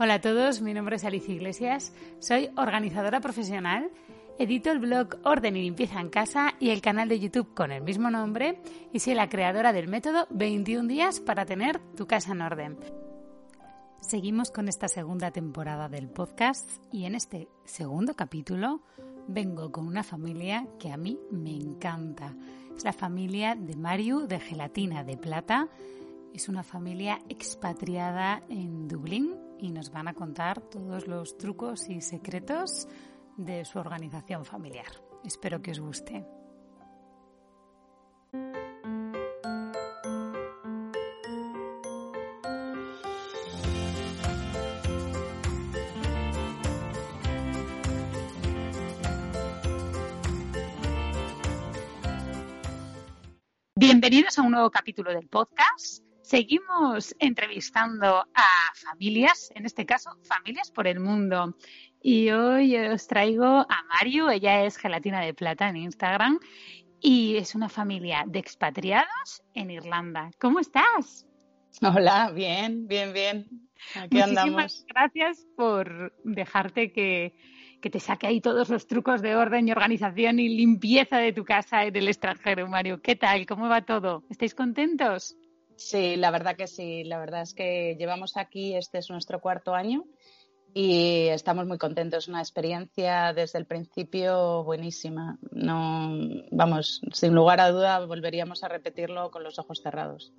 Hola a todos, mi nombre es Alicia Iglesias, soy organizadora profesional, edito el blog Orden y Limpieza en Casa y el canal de YouTube con el mismo nombre y soy la creadora del método 21 días para tener tu casa en orden. Seguimos con esta segunda temporada del podcast y en este segundo capítulo vengo con una familia que a mí me encanta. Es la familia de Mario de Gelatina de Plata. Es una familia expatriada en Dublín y nos van a contar todos los trucos y secretos de su organización familiar. Espero que os guste. Bienvenidos a un nuevo capítulo del podcast. Seguimos entrevistando a familias, en este caso familias por el mundo. Y hoy os traigo a Mario, ella es Gelatina de Plata en Instagram y es una familia de expatriados en Irlanda. ¿Cómo estás? Hola, bien, bien, bien. Aquí Muchísimas gracias por dejarte que, que te saque ahí todos los trucos de orden y organización y limpieza de tu casa en el extranjero, Mario. ¿Qué tal? ¿Cómo va todo? ¿Estáis contentos? Sí, la verdad que sí. La verdad es que llevamos aquí, este es nuestro cuarto año y estamos muy contentos. Una experiencia desde el principio buenísima. No, vamos, sin lugar a duda volveríamos a repetirlo con los ojos cerrados.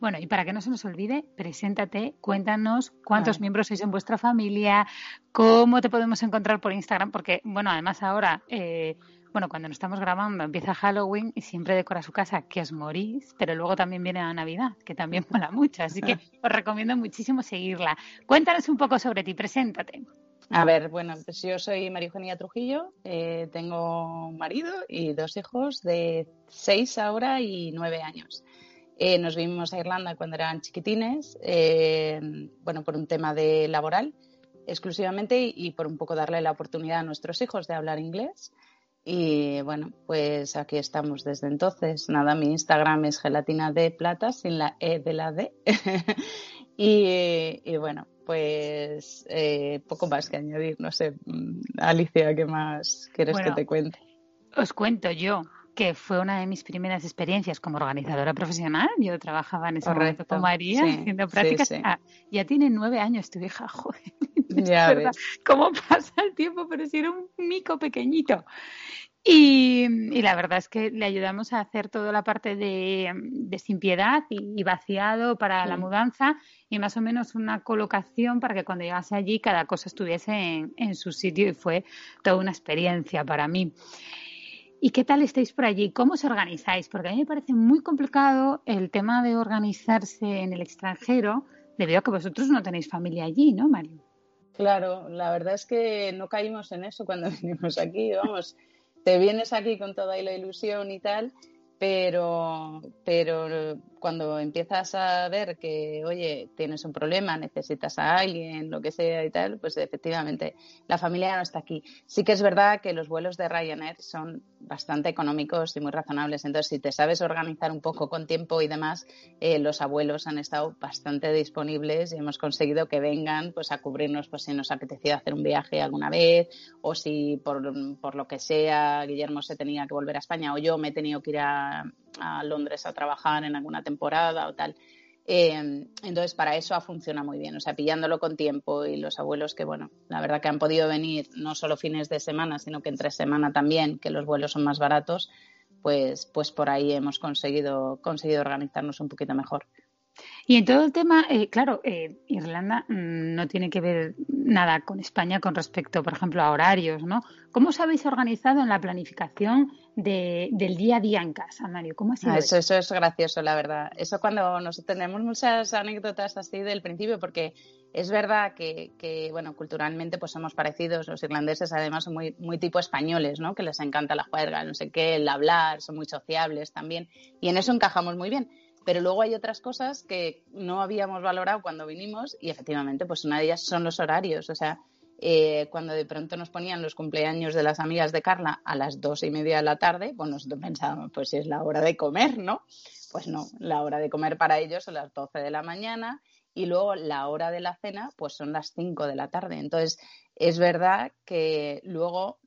Bueno, y para que no se nos olvide, preséntate, cuéntanos cuántos miembros sois en vuestra familia, cómo te podemos encontrar por Instagram, porque, bueno, además ahora eh, bueno, cuando nos estamos grabando empieza Halloween y siempre decora su casa que os morís, pero luego también viene la Navidad, que también mola mucho, así que os recomiendo muchísimo seguirla. Cuéntanos un poco sobre ti, preséntate. A ver, bueno, pues yo soy María Eugenia Trujillo, eh, tengo un marido y dos hijos de seis ahora y nueve años. Eh, nos vinimos a Irlanda cuando eran chiquitines, eh, bueno, por un tema de laboral exclusivamente y por un poco darle la oportunidad a nuestros hijos de hablar inglés. Y bueno, pues aquí estamos desde entonces. Nada, mi Instagram es gelatina de plata sin la E de la D. y, bueno, pues eh, poco más que añadir. No sé, mm, Alicia, ¿qué más quieres que te cuente? Os cuento yo que fue una de mis primeras experiencias como organizadora profesional. Yo trabajaba en ese momento con María haciendo prácticas. Ah, ya tiene nueve años tu hija, joder. Ya ¿Cómo pasa el tiempo? Pero si era un mico pequeñito. Y, la verdad es que le ayudamos a hacer toda la parte de, de simpiedad y, vaciado para la mudanza y más o menos una colocación para que cuando llegase allí cada cosa estuviese en, en su sitio y fue toda una experiencia para mí. ¿Y qué tal estáis por allí? ¿Cómo os organizáis? Porque a mí me parece muy complicado el tema de organizarse en el extranjero debido a que vosotros no tenéis familia allí, ¿no, Mario? Claro, la verdad es que no caímos en eso cuando vinimos aquí, vamos te vienes aquí con toda la ilusión y tal, pero, pero cuando empiezas a ver que, oye, tienes un problema, necesitas a alguien, lo que sea y tal, pues efectivamente la familia no está aquí. Sí que es verdad que los vuelos de Ryanair son bastante económicos y muy razonables. Entonces, si te sabes organizar un poco con tiempo y demás, eh, los abuelos han estado bastante disponibles y hemos conseguido que vengan pues a cubrirnos pues si nos apetecía hacer un viaje alguna vez o si por, por lo que sea Guillermo se tenía que volver a España o yo me he tenido que ir a a Londres a trabajar en alguna temporada o tal. Eh, entonces, para eso ha funcionado muy bien, o sea, pillándolo con tiempo y los abuelos que, bueno, la verdad que han podido venir no solo fines de semana, sino que entre semana también, que los vuelos son más baratos, pues, pues por ahí hemos conseguido, conseguido organizarnos un poquito mejor. Y en todo el tema, eh, claro, eh, Irlanda mm, no tiene que ver nada con España con respecto, por ejemplo, a horarios, ¿no? ¿Cómo os habéis organizado en la planificación del día a día en casa, Mario? ¿Cómo ha sido ah, eso, eso? es gracioso, la verdad. Eso cuando nos tenemos muchas anécdotas así del principio, porque es verdad que, que, bueno, culturalmente pues somos parecidos. Los irlandeses además son muy, muy tipo españoles, ¿no? Que les encanta la juerga, no sé qué, el hablar, son muy sociables también. Y en eso encajamos muy bien pero luego hay otras cosas que no habíamos valorado cuando vinimos y efectivamente, pues una de ellas son los horarios. O sea, eh, cuando de pronto nos ponían los cumpleaños de las amigas de Carla a las dos y media de la tarde, pues nosotros pensábamos, pues es la hora de comer, ¿no? Pues no, la hora de comer para ellos son las doce de la mañana y luego la hora de la cena pues son las 5 de la tarde. Entonces, es verdad que luego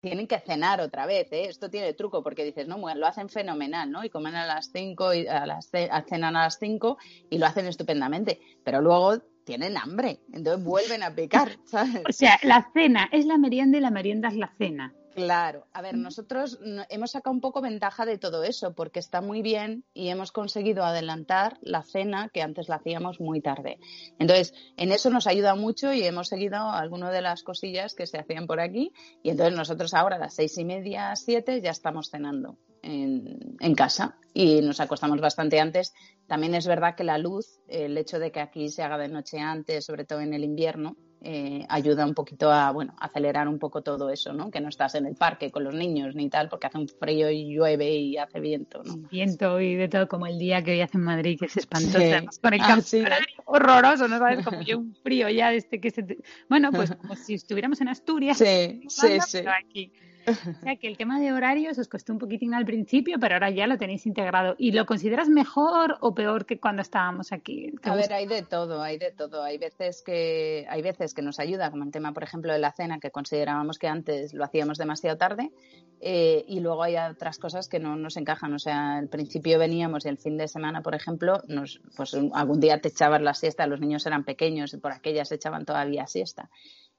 tienen que cenar otra vez, ¿eh? Esto tiene truco porque dices, no, lo hacen fenomenal, ¿no? Y comen a las 5 y a las cenan a las 5 y lo hacen estupendamente, pero luego tienen hambre, entonces vuelven a picar, ¿sabes? O sea, la cena es la merienda y la merienda es la cena. Claro, a ver, nosotros hemos sacado un poco ventaja de todo eso porque está muy bien y hemos conseguido adelantar la cena que antes la hacíamos muy tarde. Entonces, en eso nos ayuda mucho y hemos seguido algunas de las cosillas que se hacían por aquí y entonces nosotros ahora a las seis y media, siete ya estamos cenando en, en casa y nos acostamos bastante antes. También es verdad que la luz, el hecho de que aquí se haga de noche antes, sobre todo en el invierno, eh, ayuda un poquito a, bueno, acelerar un poco todo eso, ¿no? Que no estás en el parque con los niños ni tal, porque hace un frío y llueve y hace viento, ¿no? Viento y de todo, como el día que hoy hace en Madrid, que es espantoso, con el ah, horroroso, ¿no sabes? Como yo un frío ya este que se... Bueno, pues como si estuviéramos en Asturias. Sí, sí, sí. Aquí. O sea que el tema de horarios os costó un poquitín al principio, pero ahora ya lo tenéis integrado. ¿Y lo consideras mejor o peor que cuando estábamos aquí? A ver, hay de todo, hay de todo. Hay veces que hay veces que nos ayuda, como el tema, por ejemplo, de la cena, que considerábamos que antes lo hacíamos demasiado tarde, eh, y luego hay otras cosas que no nos encajan. O sea, al principio veníamos y el fin de semana, por ejemplo, nos, pues algún día te echabas la siesta, los niños eran pequeños y por aquellas echaban todavía siesta.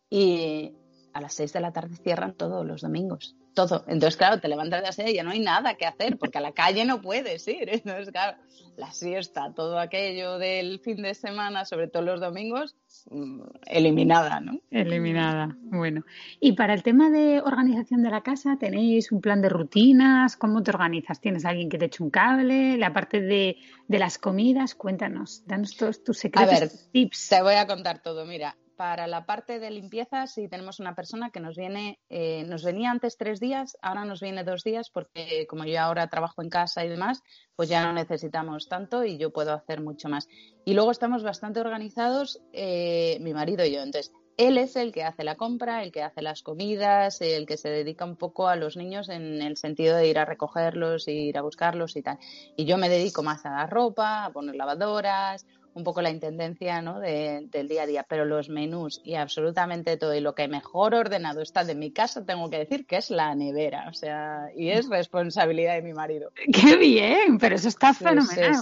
Y, a las seis de la tarde cierran todos los domingos. Todo. Entonces, claro, te levantas de la seis y ya no hay nada que hacer, porque a la calle no puedes ir. Entonces, claro, la siesta, todo aquello del fin de semana, sobre todo los domingos, mm, eliminada, ¿no? Eliminada. Bueno. Y para el tema de organización de la casa, ¿tenéis un plan de rutinas? ¿Cómo te organizas? ¿Tienes alguien que te eche un cable? La parte de, de las comidas, cuéntanos, danos todos tus secretos, a ver, tips. Te voy a contar todo. Mira, para la parte de limpieza sí tenemos una persona que nos viene, eh, nos venía antes tres días, ahora nos viene dos días porque como yo ahora trabajo en casa y demás, pues ya no necesitamos tanto y yo puedo hacer mucho más. Y luego estamos bastante organizados, eh, mi marido y yo. Entonces, él es el que hace la compra, el que hace las comidas, el que se dedica un poco a los niños en el sentido de ir a recogerlos, ir a buscarlos y tal. Y yo me dedico más a la ropa, a poner lavadoras, un poco la intendencia ¿no? del día a día, pero los menús y absolutamente todo y lo que mejor ordenado está de mi casa, tengo que decir que es la nevera, o sea, y es responsabilidad de mi marido. ¡Qué bien! Pero eso está fenomenal,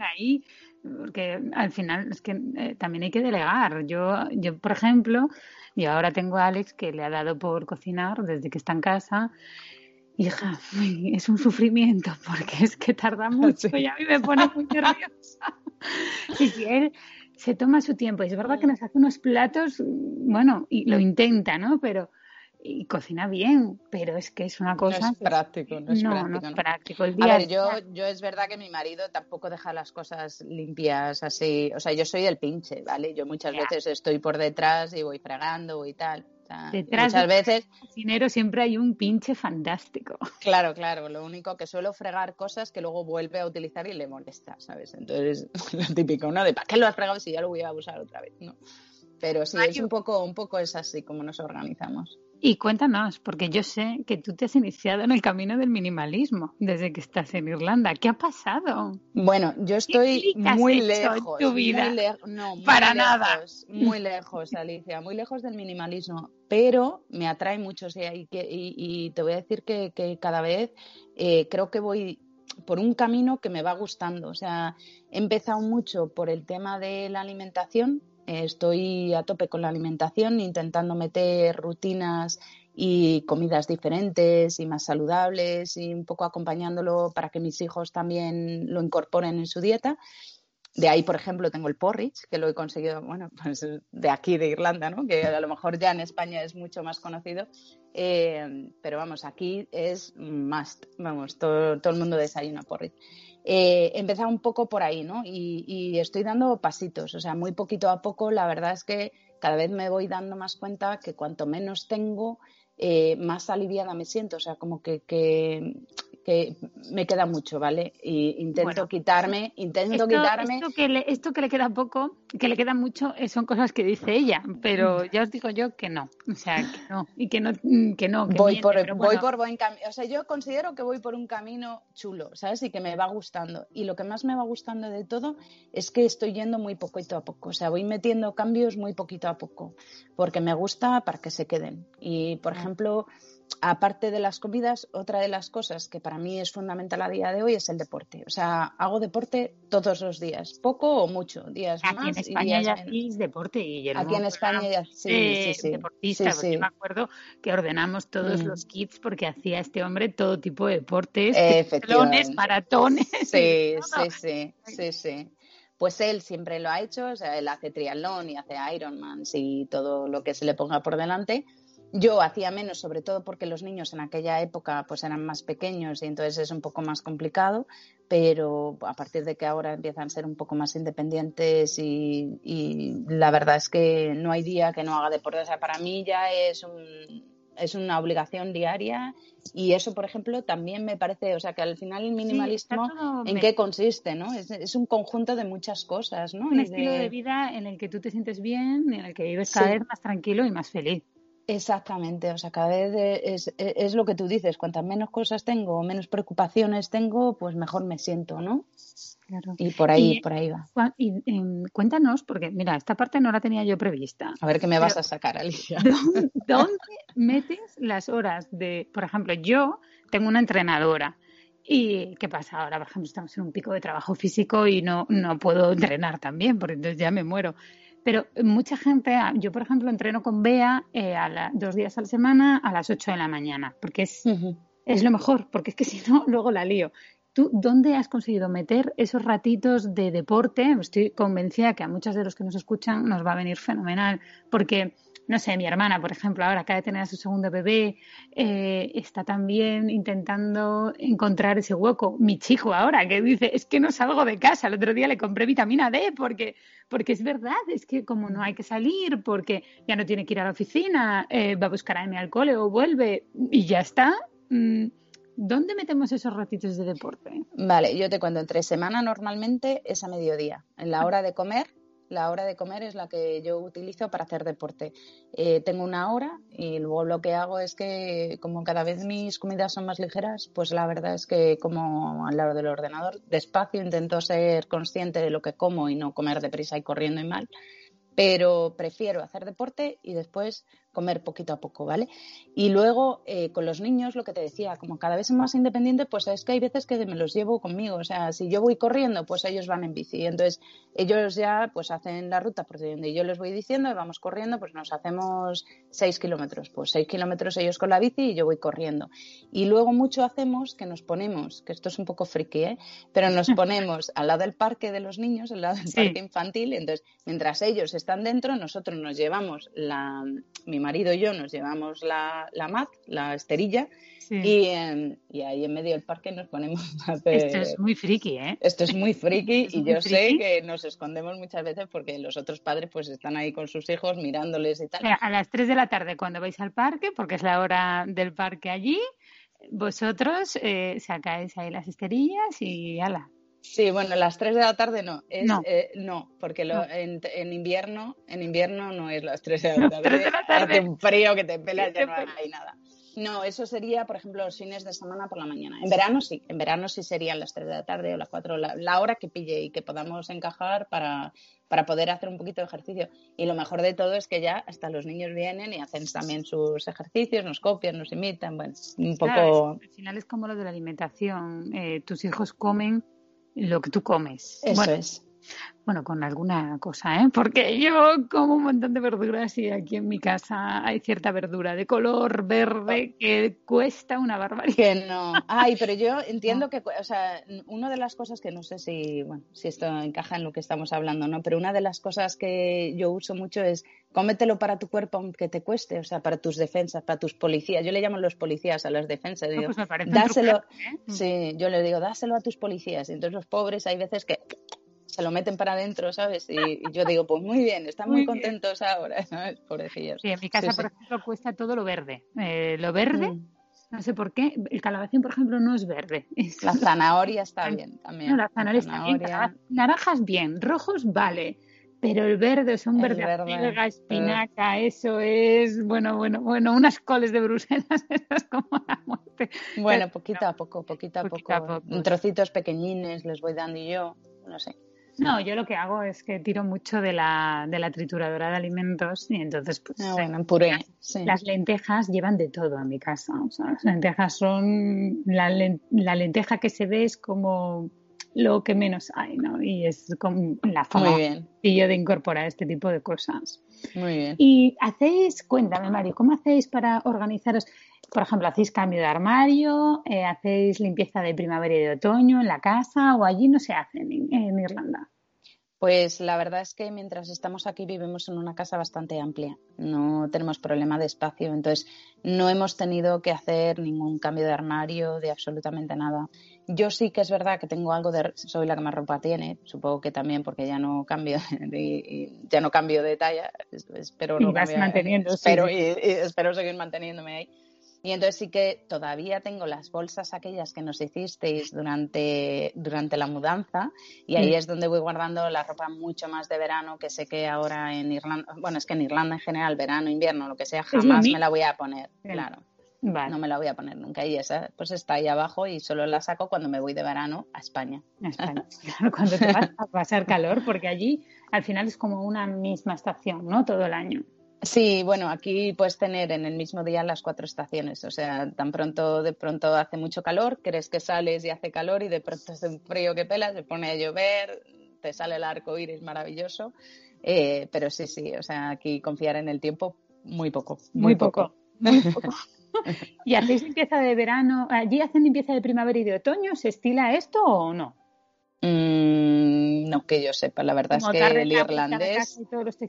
ahí, porque al final es que eh, también hay que delegar. Yo, yo, por ejemplo, y ahora tengo a Alex que le ha dado por cocinar desde que está en casa hija, es un sufrimiento porque es que tarda mucho y a mí me pone muy nerviosa. Y él se toma su tiempo, y es verdad que nos hace unos platos, bueno, y lo intenta, ¿no? Pero y cocina bien, pero es que es una cosa. No es práctico, no es práctico. No es práctico. El día a ver, yo, yo es verdad que mi marido tampoco deja las cosas limpias así. O sea, yo soy el pinche, ¿vale? Yo muchas veces estoy por detrás y voy fregando y tal. Detrás muchas veces cocinero siempre hay un pinche fantástico. Claro, claro. Lo único que suelo fregar cosas que luego vuelve a utilizar y le molesta, ¿sabes? Entonces, lo típico, ¿no? De ¿para qué lo has fregado si ya lo voy a usar otra vez? ¿no? Pero sí, es un poco, un poco es así como nos organizamos. Y cuéntanos, porque yo sé que tú te has iniciado en el camino del minimalismo desde que estás en Irlanda. ¿Qué ha pasado? Bueno, yo estoy muy lejos. Tu vida? no, Para lejos, nada. Muy lejos, Alicia, muy lejos del minimalismo. Pero me atrae mucho y, y, te voy a decir que, cada vez eh, creo que voy por un camino que me va gustando. O sea, he empezado mucho por el tema de la alimentación, Estoy a tope con la alimentación, intentando meter rutinas y comidas diferentes y más saludables y un poco acompañándolo para que mis hijos también lo incorporen en su dieta. De ahí, por ejemplo, tengo el porridge, que lo he conseguido, bueno, pues de aquí, de Irlanda, ¿no? Que a lo mejor ya en España es mucho más conocido. Eh, pero vamos, aquí es must. Vamos, todo, todo el mundo desayuna porridge eh, empezado un poco por ahí, ¿no? Y, estoy dando pasitos, o sea, muy poquito a poco. La verdad es que cada vez me voy dando más cuenta que cuanto menos tengo, eh, más aliviada me siento, o sea, como que, que, que me queda mucho, ¿vale? Y intento quitarme, intento quitarme. Esto que, le, esto que le queda poco, que le queda mucho, eh, son cosas que dice ella, pero mm. ya os digo yo que no, o sea, que no, y que no, mm, que no. voy, por, voy por buen camino, o sea, yo considero que voy por un camino chulo, ¿sabes? Y que me va gustando. Y lo que más me va gustando de todo es que estoy yendo muy poquito a poco, o sea, voy metiendo cambios muy poquito a poco, porque me gusta para que se queden. Y, por ejemplo, aparte de las comidas, otra de las cosas que para mí es fundamental a día de hoy es el deporte. O sea, hago deporte todos los días, poco o mucho, días Aquí más en España ya hacéis deporte, y Aquí en España ya sí, sí, sí. Deportista, sí, me acuerdo que ordenamos todos mm. los kits porque hacía este hombre todo tipo de deportes, pelones, maratones. Sí, sí, sí, sí, sí. Pues él siempre lo ha hecho, o sea, él hace triatlón y hace Ironman y todo lo que se le ponga por delante yo hacía menos, sobre todo porque los niños en aquella época pues eran más pequeños y entonces es un poco más complicado, pero a partir de que ahora empiezan a ser un poco más independientes y, la verdad es que no hay día que no haga deporte. O sea, para mí ya es un, es una obligación diaria y eso, por ejemplo, también me parece, o sea, que al final el minimalismo, ¿en qué consiste? ¿no? Es, un conjunto de muchas cosas, ¿no? Un estilo de... vida en el que tú te sientes bien, en el que vives cada vez más tranquilo y más feliz. Exactamente, o sea, cada vez es, es, lo que tú dices, cuantas menos cosas tengo, menos preocupaciones tengo, pues mejor me siento, ¿no? Claro. Y por ahí, por ahí va. Y, em, cuéntanos, porque mira, esta parte no la tenía yo prevista. A ver qué me vas a sacar, Alicia. ¿dónde, metes las horas de, por ejemplo, yo tengo una entrenadora ¿Y qué pasa ahora? Por ejemplo, estamos en un pico de trabajo físico y no, no puedo entrenar también, porque entonces ya me muero. Pero mucha gente, yo por ejemplo entreno con Bea eh, a dos días a la semana a las 8 de la mañana, porque es, es lo mejor, porque es que si no, luego la lío. ¿Tú dónde has conseguido meter esos ratitos de deporte? Estoy convencida que a muchos de los que nos escuchan nos va a venir fenomenal, porque no sé, mi hermana, por ejemplo, ahora acaba de tener a su segundo bebé, eh, está también intentando encontrar ese hueco. Mi chico ahora, que dice, es que no salgo de casa, el otro día le compré vitamina D porque, porque es verdad, es que como no hay que salir, porque ya no tiene que ir a la oficina, eh, va a buscar a mi alcohol o vuelve y ya está. Mm, ¿Dónde metemos esos ratitos de deporte? Vale, yo te cuento, entre semana normalmente es a mediodía, en la hora de comer la hora de comer es la que yo utilizo para hacer deporte. Eh, tengo una hora y luego lo que hago es que como cada vez mis comidas son más ligeras, pues la verdad es que como al lado del ordenador despacio, intento ser consciente de lo que como y no comer deprisa y corriendo y mal pero prefiero hacer deporte y después comer poquito a poco, ¿vale? Y luego eh, con los niños, lo que te decía, como cada vez son más independientes, pues es que hay veces que me los llevo conmigo, o sea, si yo voy corriendo, pues ellos van en bici, entonces ellos ya pues hacen la ruta por donde yo les voy diciendo, y vamos corriendo, pues nos hacemos seis kilómetros, pues seis kilómetros ellos con la bici y yo voy corriendo. Y luego mucho hacemos que nos ponemos, que esto es un poco friki, ¿eh? Pero nos ponemos al lado del parque de los niños, al lado del parque infantil, entonces mientras ellos están dentro, nosotros nos llevamos la, mi marido y yo nos llevamos la, la mat, la esterilla, y, y, ahí en medio del parque nos ponemos a hacer... Esto es muy friki, ¿eh? Esto es muy friki y yo sé que nos escondemos muchas veces porque los otros padres pues están ahí con sus hijos mirándoles y tal. A las 3 de la tarde cuando vais al parque, porque es la hora del parque allí, vosotros eh, sacáis ahí las esterillas y ala, Sí, bueno, las 3 de la tarde no. Es, no. Eh, no porque lo, En, en, invierno en invierno no es las 3 de la tarde. Hace un frío que te pelas, ya no hay nada. No, eso sería, por ejemplo, los fines de semana por la mañana. En verano sí, en verano sí serían las 3 de la tarde o las 4, la, la hora que pille y que podamos encajar para, para poder hacer un poquito de ejercicio. Y lo mejor de todo es que ya hasta los niños vienen y hacen también sus ejercicios, nos copian, nos imitan, bueno, un poco... al final es como lo de la alimentación. Eh, tus hijos comen lo que tú comes. Eso es. Bueno, con alguna cosa, ¿eh? Porque yo como un montón de verduras y aquí en mi casa hay cierta verdura de color verde que cuesta una barbaridad. Que no. Ay, pero yo entiendo que, o sea, una de las cosas que no sé si, bueno, si esto encaja en lo que estamos hablando, ¿no? Pero una de las cosas que yo uso mucho es cómetelo para tu cuerpo aunque te cueste, o sea, para tus defensas, para tus policías. Yo le llamo los policías a las defensas. Digo, pues dáselo, ¿eh? sí, yo le digo, dáselo a tus policías. Entonces los pobres hay veces que se lo meten para adentro, ¿sabes? Y, yo digo, pues muy bien, están muy, contentos ahora, ¿sabes? Pobrecillos. Sí, en mi casa, por ejemplo, cuesta todo lo verde. Eh, lo verde, mm. no sé por qué, el calabacín, por ejemplo, no es verde. La zanahoria está bien también. No, la zanahoria, está bien. Naranjas bien, rojos vale pero el verde es un verde, verde espinaca, eso es, bueno, bueno, bueno, unas coles de Bruselas, eso es como la muerte. Bueno, poquito a poco, poquito a poco, trocitos pequeñines les voy dando yo, no sé. No, yo lo que hago es que tiro mucho de la, de la trituradora de alimentos y entonces pues ah, bueno, puré, las, lentejas llevan de todo a mi casa. O sea, las lentejas son la, la lenteja que se ve es como lo que menos hay, ¿no? Y es como la forma y yo de incorporar este tipo de cosas. Muy bien. Y hacéis, cuéntame Mario, ¿cómo hacéis para organizaros? Por ejemplo, ¿hacéis cambio de armario? Eh, ¿Hacéis limpieza de primavera y de otoño en la casa? ¿O allí no se hacen en Irlanda? Pues la verdad es que mientras estamos aquí vivimos en una casa bastante amplia, no tenemos problema de espacio, entonces no hemos tenido que hacer ningún cambio de armario, de absolutamente nada. Yo sí que es verdad que tengo algo de, soy la que más ropa tiene, supongo que también porque ya no cambio de, ya no cambio de talla, espero no vas manteniendo, espero, y espero seguir manteniéndome ahí. Y entonces sí que todavía tengo las bolsas aquellas que nos hicisteis durante, durante la mudanza y ahí mm. es donde voy guardando la ropa mucho más de verano que sé que ahora en Irlanda, bueno, es que en Irlanda en general, verano, invierno, lo que sea, jamás me la voy a poner, claro. No me la voy a poner nunca y esa pues está ahí abajo y solo la saco cuando me voy de verano a España. A España, claro, cuando te vas a pasar calor porque allí al final es como una misma estación, ¿no? Todo el año. Sí, bueno, aquí puedes tener en el mismo día las cuatro estaciones. O sea, tan pronto, de pronto hace mucho calor, crees que sales y hace calor y de pronto hace un frío que pelas, se pone a llover, te sale el arco iris maravilloso. Eh, pero sí, sí, o sea, aquí confiar en el tiempo, muy poco. Muy, poco. Muy poco. ¿Y hacéis limpieza de verano? ¿Allí hacen limpieza de primavera y de otoño? ¿Se estila esto o no? Mm, no que yo sepa, la verdad es que el irlandés,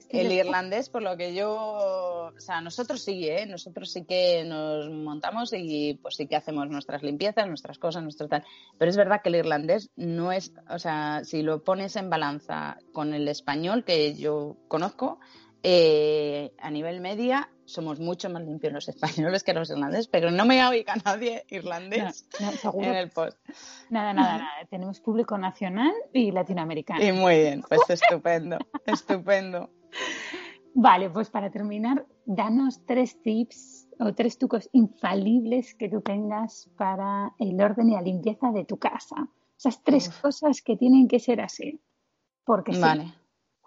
el irlandés, por lo que yo, o sea, nosotros sí, ¿eh? nosotros sí que nos montamos y pues sí que hacemos nuestras limpiezas, nuestras cosas, nuestro tal. Pero es verdad que el irlandés no es, o sea, si lo pones en balanza con el español que yo conozco, eh, a nivel media somos mucho más limpios los españoles que los irlandeses, pero no me oiga nadie irlandés en el post. Nada, nada, nada. Tenemos público nacional y latinoamericano. Y muy bien, pues estupendo, estupendo. Vale, pues para terminar, danos tres tips o tres trucos infalibles que tú tengas para el orden y la limpieza de tu casa. Esas tres cosas que tienen que ser así. Porque vale.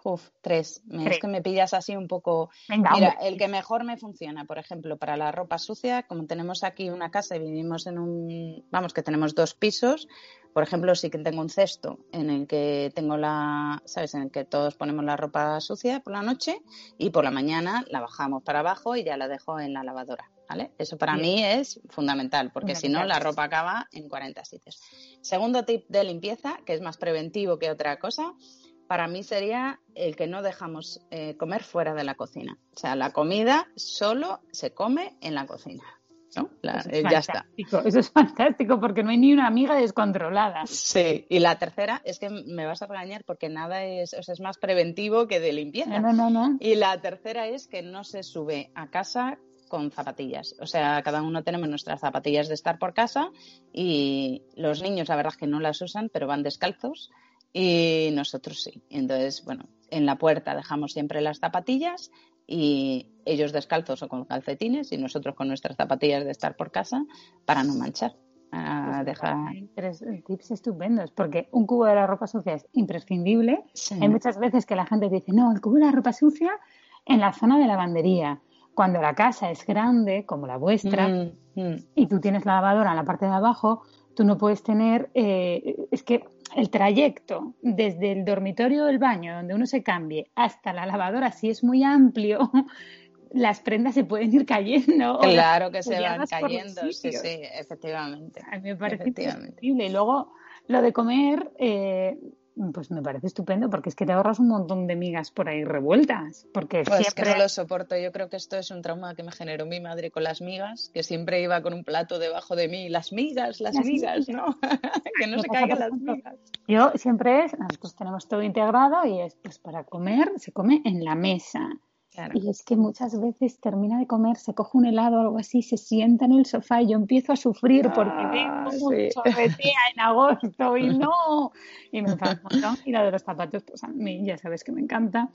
Uf, tres. Es que me pillas así un poco. Mira, el que mejor me funciona, por ejemplo, para la ropa sucia, como tenemos aquí una casa y vivimos en un. Vamos, que tenemos dos pisos. Por ejemplo, sí que tengo un cesto en el que tengo la. ¿Sabes? En el que todos ponemos la ropa sucia por la noche y por la mañana la bajamos para abajo y ya la dejo en la lavadora. ¿Vale? Eso para mí es fundamental, porque si no, la ropa acaba en 40 sitios. Segundo tip de limpieza, que es más preventivo que otra cosa, para mí sería el que no dejamos eh, comer fuera de la cocina. O sea, la comida solo se come en la cocina. ¿no? Eh, ya está. Eso es fantástico porque no hay ni una amiga descontrolada. Sí, y la tercera es que me vas a regañar porque nada es, o sea, es más preventivo que de limpieza. No, no, no. Y la tercera es que no se sube a casa con zapatillas. O sea, cada uno tenemos nuestras zapatillas de estar por casa y los niños, la verdad es que no las usan, pero van descalzos y nosotros sí. Entonces, bueno, en la puerta dejamos siempre las zapatillas y ellos descalzos o con calcetines y nosotros con nuestras zapatillas de estar por casa para no manchar. Ah, pues Hay tres tips estupendos, porque un cubo de la ropa sucia es imprescindible. Hay muchas veces que la gente dice, no, el cubo de la ropa sucia en la zona de lavandería. Cuando la casa es grande, como la vuestra, mm, mm. y tú tienes la lavadora en la parte de abajo, tú no puedes tener, eh, es que el trayecto desde el dormitorio del baño, donde uno se cambie, hasta la lavadora, si es muy amplio, las prendas se pueden ir cayendo. Claro que se van cayendo, sí, sí, efectivamente. A mí me parece increíble. Y luego, lo de comer, eh, pues me parece estupendo porque es que te ahorras un montón de migas por ahí revueltas. Porque pues siempre... que no lo soporto. Yo creo que esto es un trauma que me generó mi madre con las migas, que siempre iba con un plato debajo de mí. Las migas, las, migas, ¿no? que no se caigan las migas. Yo siempre es, nosotros tenemos todo integrado y es, pues para comer se come en la mesa. Y es que muchas veces termina de comer, se coge un helado o algo así, se sienta en el sofá y yo empiezo a sufrir porque ah, tengo un chorretea en agosto y no. Y me enfada un montón. Y la de los zapatos, pues a mí ya sabes que me encanta.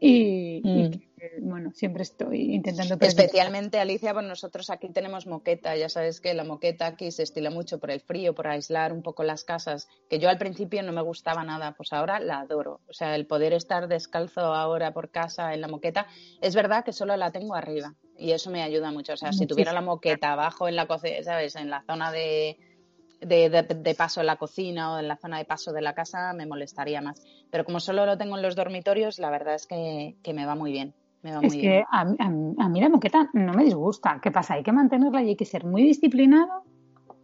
Y, mm. Bueno, siempre estoy intentando. Especialmente, Alicia, pues nosotros aquí tenemos moqueta. Ya sabes que la moqueta aquí se estila mucho por el frío, por aislar un poco las casas, que yo al principio no me gustaba nada, pues ahora la adoro. O sea, el poder estar descalzo ahora por casa en la moqueta es verdad que solo la tengo arriba y eso me ayuda mucho. O sea, si tuviera la moqueta abajo en la cocina, ¿sabes? En la zona de, de, paso en la cocina o en la zona de paso de la casa, me molestaría más. Pero como solo lo tengo en los dormitorios, la verdad es que, me va muy bien. Me va es que A, a, mí la moqueta no me disgusta. ¿Qué pasa? Hay que mantenerla y hay que ser muy disciplinado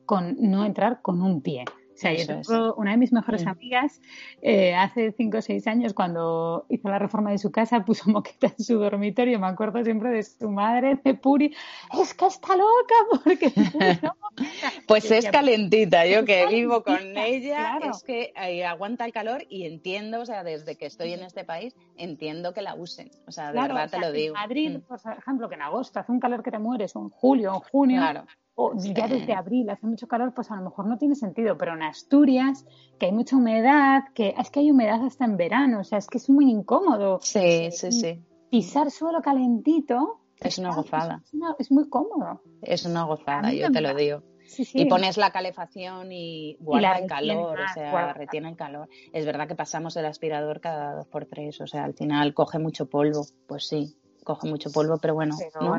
con no entrar con un pie. O sea, yo tengo una de mis mejores mm. amigas, eh, hace cinco o seis años, cuando hizo la reforma de su casa, puso moqueta en su dormitorio. Me acuerdo siempre de su madre, de Puri. Es que está loca porque Pues es calentita. Yo que vivo con ella, es que aguanta el calor y entiendo, o sea, desde que estoy en este país, entiendo que la usen. O sea, de verdad te lo digo. En Madrid, mm. por ejemplo, que en agosto hace un calor que te mueres, o en julio, o en junio. Claro o ya desde abril hace mucho calor, pues a lo mejor no tiene sentido, pero en Asturias, que hay mucha humedad, que es que hay humedad hasta en verano, o sea, es que es muy incómodo. Sí, sí, sí. Pisar suelo calentito. Es una gozada. Es, muy cómodo. Es una gozada, yo te lo digo. Y pones la calefacción y guarda el calor, o sea, retiene el calor. Es verdad que pasamos el aspirador cada dos por tres, o sea, al final coge mucho polvo, pues sí coge mucho polvo, pero bueno,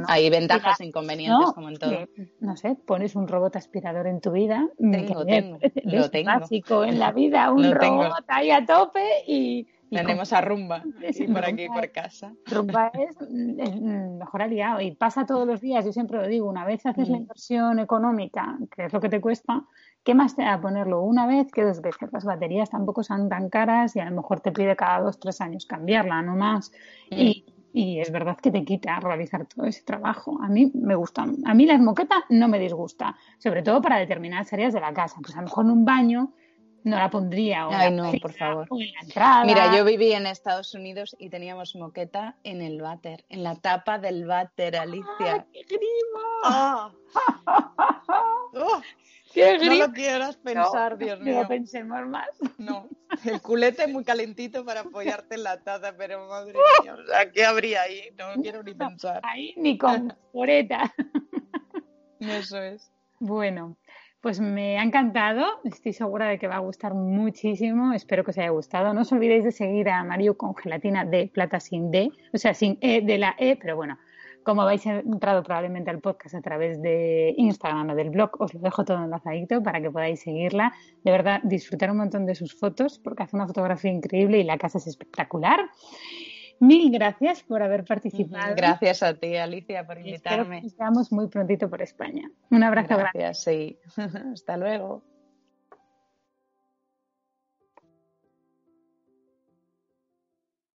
hay ventajas e inconvenientes como en todo. no sé, pones un robot aspirador en tu vida, tengo, tengo, lo tengo. básico en la vida, un robot ahí a tope y... Tenemos a Rumba por aquí, por casa. Rumba es, mejor aliado y pasa todos los días, yo siempre lo digo, una vez haces la mm. inversión económica, que es lo que te cuesta, ¿qué más te da ponerlo una vez que dos veces? Las baterías tampoco son tan caras y a lo mejor te pide cada dos, tres años cambiarla, no más. Mm. Y y es verdad que te quita realizar todo ese trabajo. A mí me gusta. A mí la moqueta no me disgusta, sobre todo para determinadas áreas de la casa. Pues a lo mejor en un baño no la pondría. O Ay, no, por favor. Mira, yo viví en Estados Unidos y teníamos moqueta en el váter, en la tapa del váter, Alicia. ¡Qué grima! Ah. Oh no lo quieras pensar, Dios mío. No pensemos más. No, el culete muy calentito para apoyarte en la taza, pero madre mía, o sea, ¿qué habría ahí? No quiero ni pensar. Ahí ni con poreta. Eso es. Bueno, pues me ha encantado, estoy segura de que va a gustar muchísimo, espero que os haya gustado. No os olvidéis de seguir a Mario con gelatina de plata sin D, o sea, sin E de la E, pero bueno, como habéis entrado probablemente al podcast a través de Instagram o del blog, os lo dejo todo enlazadito para que podáis seguirla. De verdad, disfrutar un montón de sus fotos porque hace una fotografía increíble y la casa es espectacular. Mil gracias por haber participado. Gracias a ti, Alicia, por invitarme. Espero que nos muy prontito por España. Un abrazo. Gracias, sí. Hasta luego.